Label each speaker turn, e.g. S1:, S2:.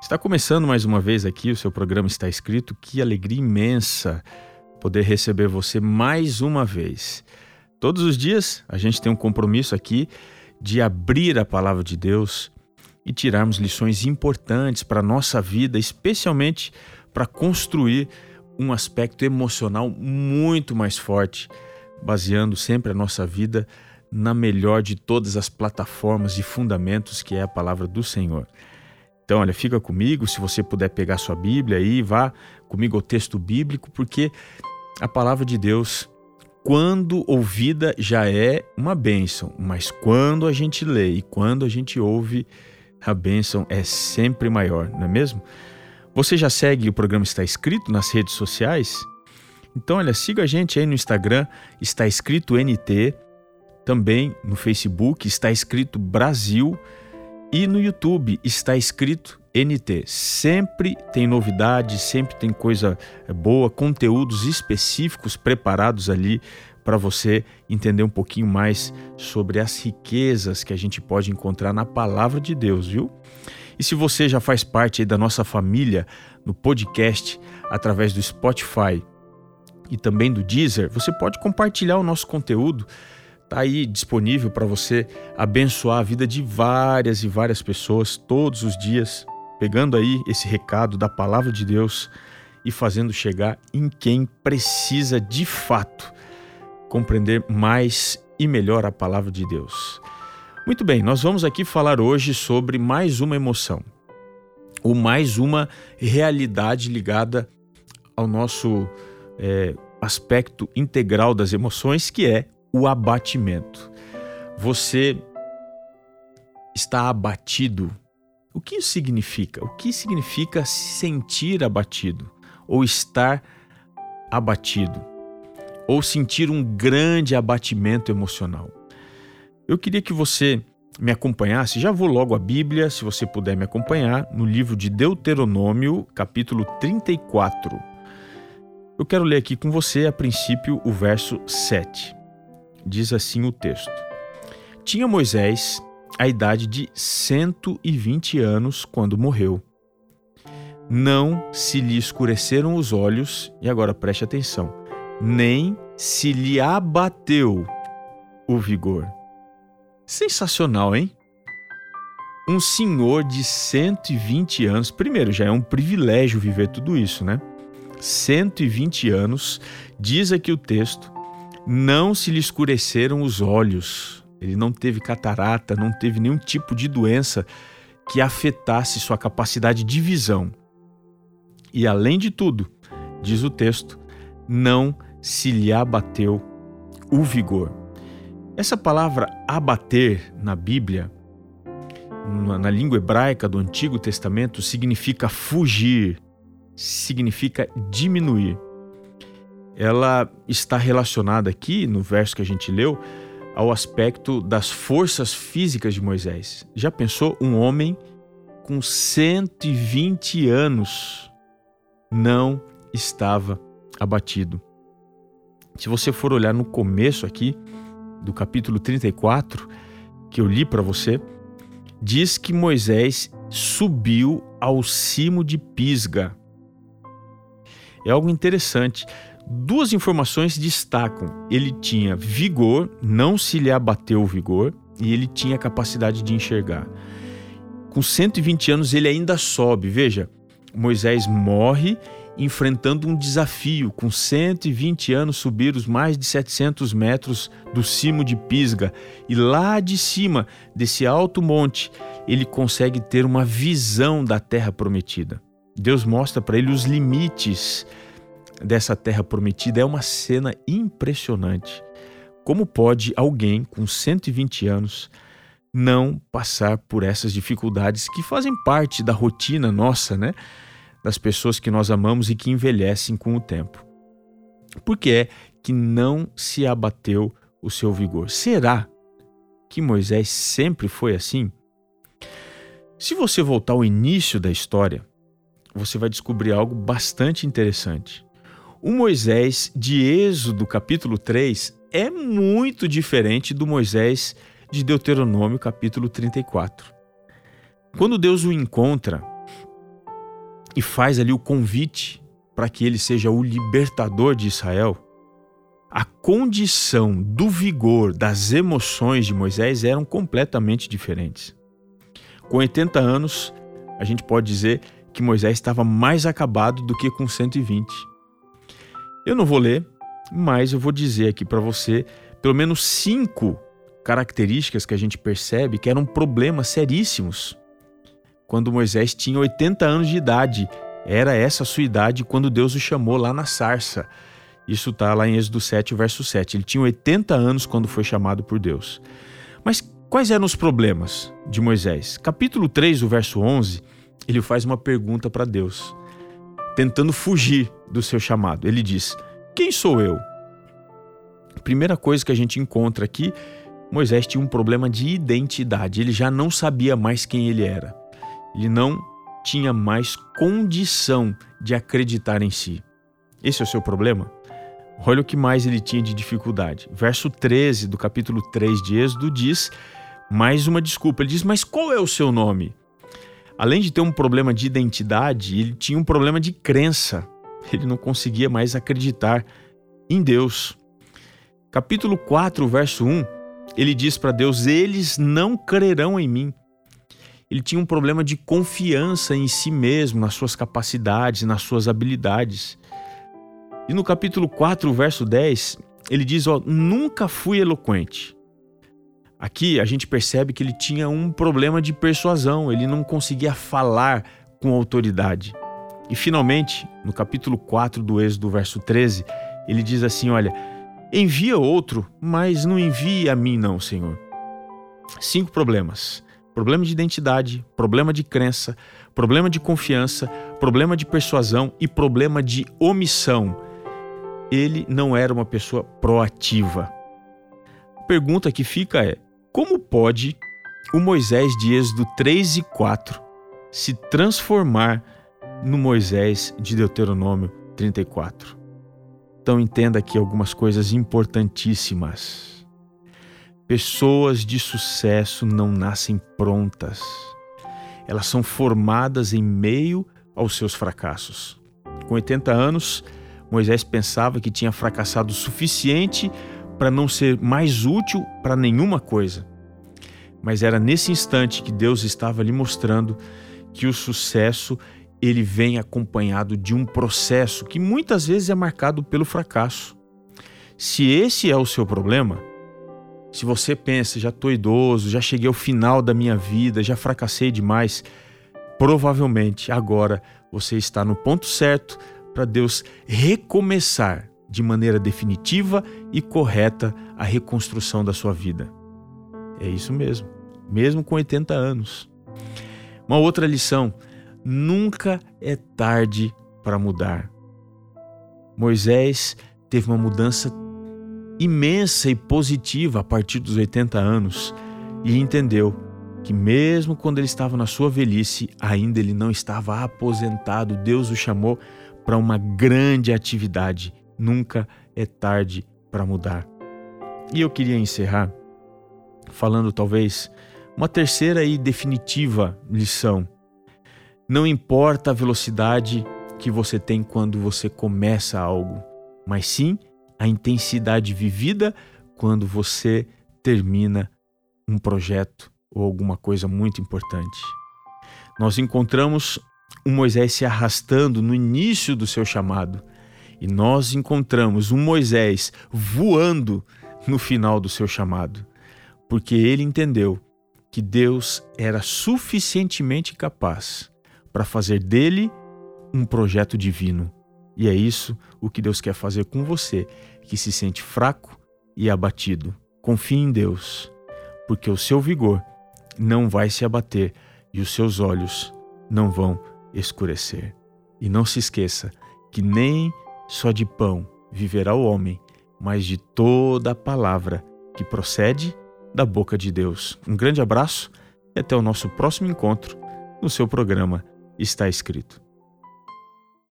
S1: Está começando mais uma vez aqui, o seu programa está escrito. Que alegria imensa poder receber você mais uma vez. Todos os dias a gente tem um compromisso aqui de abrir a palavra de Deus e tirarmos lições importantes para a nossa vida, especialmente para construir um aspecto emocional muito mais forte, baseando sempre a nossa vida na melhor de todas as plataformas e fundamentos que é a palavra do Senhor. Então, olha, fica comigo, se você puder pegar sua Bíblia aí, vá comigo ao texto bíblico, porque a palavra de Deus, quando ouvida, já é uma bênção, mas quando a gente lê e quando a gente ouve, a bênção é sempre maior, não é mesmo? Você já segue o programa Está Escrito nas redes sociais? Então, olha, siga a gente aí no Instagram, está escrito NT, também no Facebook, está escrito Brasil e no YouTube está escrito NT. Sempre tem novidade, sempre tem coisa eh, boa, conteúdos específicos preparados ali para você entender um pouquinho mais sobre as riquezas que a gente pode encontrar na palavra de Deus, viu? E se você já faz parte da nossa família no podcast através do Spotify e também do Deezer, você pode compartilhar o nosso conteúdo Está aí disponível para você abençoar a vida de várias e várias pessoas todos os dias, pegando aí esse recado da palavra de Deus e fazendo chegar em quem precisa de fato compreender mais e melhor a palavra de Deus. Muito bem, nós vamos aqui falar hoje sobre mais uma emoção, ou mais uma realidade ligada ao nosso é, aspecto integral das emoções, que é o abatimento. Você está abatido. O que isso significa? O que significa se sentir abatido ou estar abatido ou sentir um grande abatimento emocional? Eu queria que você me acompanhasse, já vou logo à Bíblia, se você puder me acompanhar, no livro de Deuteronômio, capítulo 34. Eu quero ler aqui com você, a princípio, o verso 7 diz assim o texto: Tinha Moisés a idade de 120 anos quando morreu. Não se lhe escureceram os olhos, e agora preste atenção, nem se lhe abateu o vigor. Sensacional, hein? Um senhor de 120 anos, primeiro, já é um privilégio viver tudo isso, né? 120 anos, diz aqui o texto, não se lhe escureceram os olhos. Ele não teve catarata, não teve nenhum tipo de doença que afetasse sua capacidade de visão. E além de tudo, diz o texto, não se lhe abateu o vigor. Essa palavra abater na Bíblia, na língua hebraica do Antigo Testamento, significa fugir, significa diminuir ela está relacionada aqui, no verso que a gente leu, ao aspecto das forças físicas de Moisés. Já pensou um homem com 120 anos não estava abatido? Se você for olhar no começo aqui do capítulo 34, que eu li para você, diz que Moisés subiu ao cimo de Pisga. É algo interessante. Duas informações destacam: ele tinha vigor, não se lhe abateu o vigor, e ele tinha capacidade de enxergar. Com 120 anos ele ainda sobe. Veja, Moisés morre enfrentando um desafio. Com 120 anos, subir os mais de 700 metros do cimo de Pisga. E lá de cima, desse alto monte, ele consegue ter uma visão da terra prometida. Deus mostra para ele os limites dessa terra prometida é uma cena impressionante. Como pode alguém com 120 anos não passar por essas dificuldades que fazem parte da rotina nossa, né? Das pessoas que nós amamos e que envelhecem com o tempo. Por que é que não se abateu o seu vigor? Será que Moisés sempre foi assim? Se você voltar ao início da história, você vai descobrir algo bastante interessante. O Moisés de Êxodo, capítulo 3, é muito diferente do Moisés de Deuteronômio, capítulo 34. Quando Deus o encontra e faz ali o convite para que ele seja o libertador de Israel, a condição do vigor das emoções de Moisés eram completamente diferentes. Com 80 anos, a gente pode dizer que Moisés estava mais acabado do que com 120. Eu não vou ler, mas eu vou dizer aqui para você pelo menos cinco características que a gente percebe que eram problemas seríssimos quando Moisés tinha 80 anos de idade. Era essa a sua idade quando Deus o chamou lá na sarça. Isso está lá em Êxodo 7, verso 7. Ele tinha 80 anos quando foi chamado por Deus. Mas quais eram os problemas de Moisés? Capítulo 3, o verso 11, ele faz uma pergunta para Deus, tentando fugir do seu chamado. Ele diz: Quem sou eu? Primeira coisa que a gente encontra aqui, Moisés tinha um problema de identidade. Ele já não sabia mais quem ele era. Ele não tinha mais condição de acreditar em si. Esse é o seu problema? Olha o que mais ele tinha de dificuldade. Verso 13 do capítulo 3 de Êxodo diz mais uma desculpa. Ele diz: Mas qual é o seu nome? Além de ter um problema de identidade, ele tinha um problema de crença. Ele não conseguia mais acreditar em Deus. Capítulo 4, verso 1, ele diz para Deus: Eles não crerão em mim. Ele tinha um problema de confiança em si mesmo, nas suas capacidades, nas suas habilidades. E no capítulo 4, verso 10, ele diz: Ó, nunca fui eloquente. Aqui a gente percebe que ele tinha um problema de persuasão, ele não conseguia falar com autoridade. E finalmente, no capítulo 4 do Êxodo, verso 13, ele diz assim: Olha, envia outro, mas não envie a mim, não, Senhor. Cinco problemas: problema de identidade, problema de crença, problema de confiança, problema de persuasão e problema de omissão ele não era uma pessoa proativa. A pergunta que fica é: como pode o Moisés de Êxodo 3 e 4 se transformar no Moisés de Deuteronômio 34? Então entenda aqui algumas coisas importantíssimas. Pessoas de sucesso não nascem prontas. Elas são formadas em meio aos seus fracassos. Com 80 anos, Moisés pensava que tinha fracassado o suficiente para não ser mais útil para nenhuma coisa. Mas era nesse instante que Deus estava lhe mostrando que o sucesso ele vem acompanhado de um processo que muitas vezes é marcado pelo fracasso. Se esse é o seu problema, se você pensa, já estou idoso, já cheguei ao final da minha vida, já fracassei demais, provavelmente agora você está no ponto certo para Deus recomeçar de maneira definitiva e correta a reconstrução da sua vida. É isso mesmo, mesmo com 80 anos. Uma outra lição: nunca é tarde para mudar. Moisés teve uma mudança imensa e positiva a partir dos 80 anos e entendeu que, mesmo quando ele estava na sua velhice, ainda ele não estava aposentado. Deus o chamou para uma grande atividade. Nunca é tarde para mudar. E eu queria encerrar falando talvez uma terceira e definitiva lição. Não importa a velocidade que você tem quando você começa algo, mas sim a intensidade vivida quando você termina um projeto ou alguma coisa muito importante. Nós encontramos um Moisés se arrastando no início do seu chamado. E nós encontramos um Moisés voando no final do seu chamado, porque ele entendeu que Deus era suficientemente capaz para fazer dele um projeto divino. E é isso o que Deus quer fazer com você, que se sente fraco e abatido. Confie em Deus, porque o seu vigor não vai se abater e os seus olhos não vão escurecer. E não se esqueça que nem só de pão viverá o homem, mas de toda a palavra que procede da boca de Deus. Um grande abraço e até o nosso próximo encontro no seu programa Está Escrito.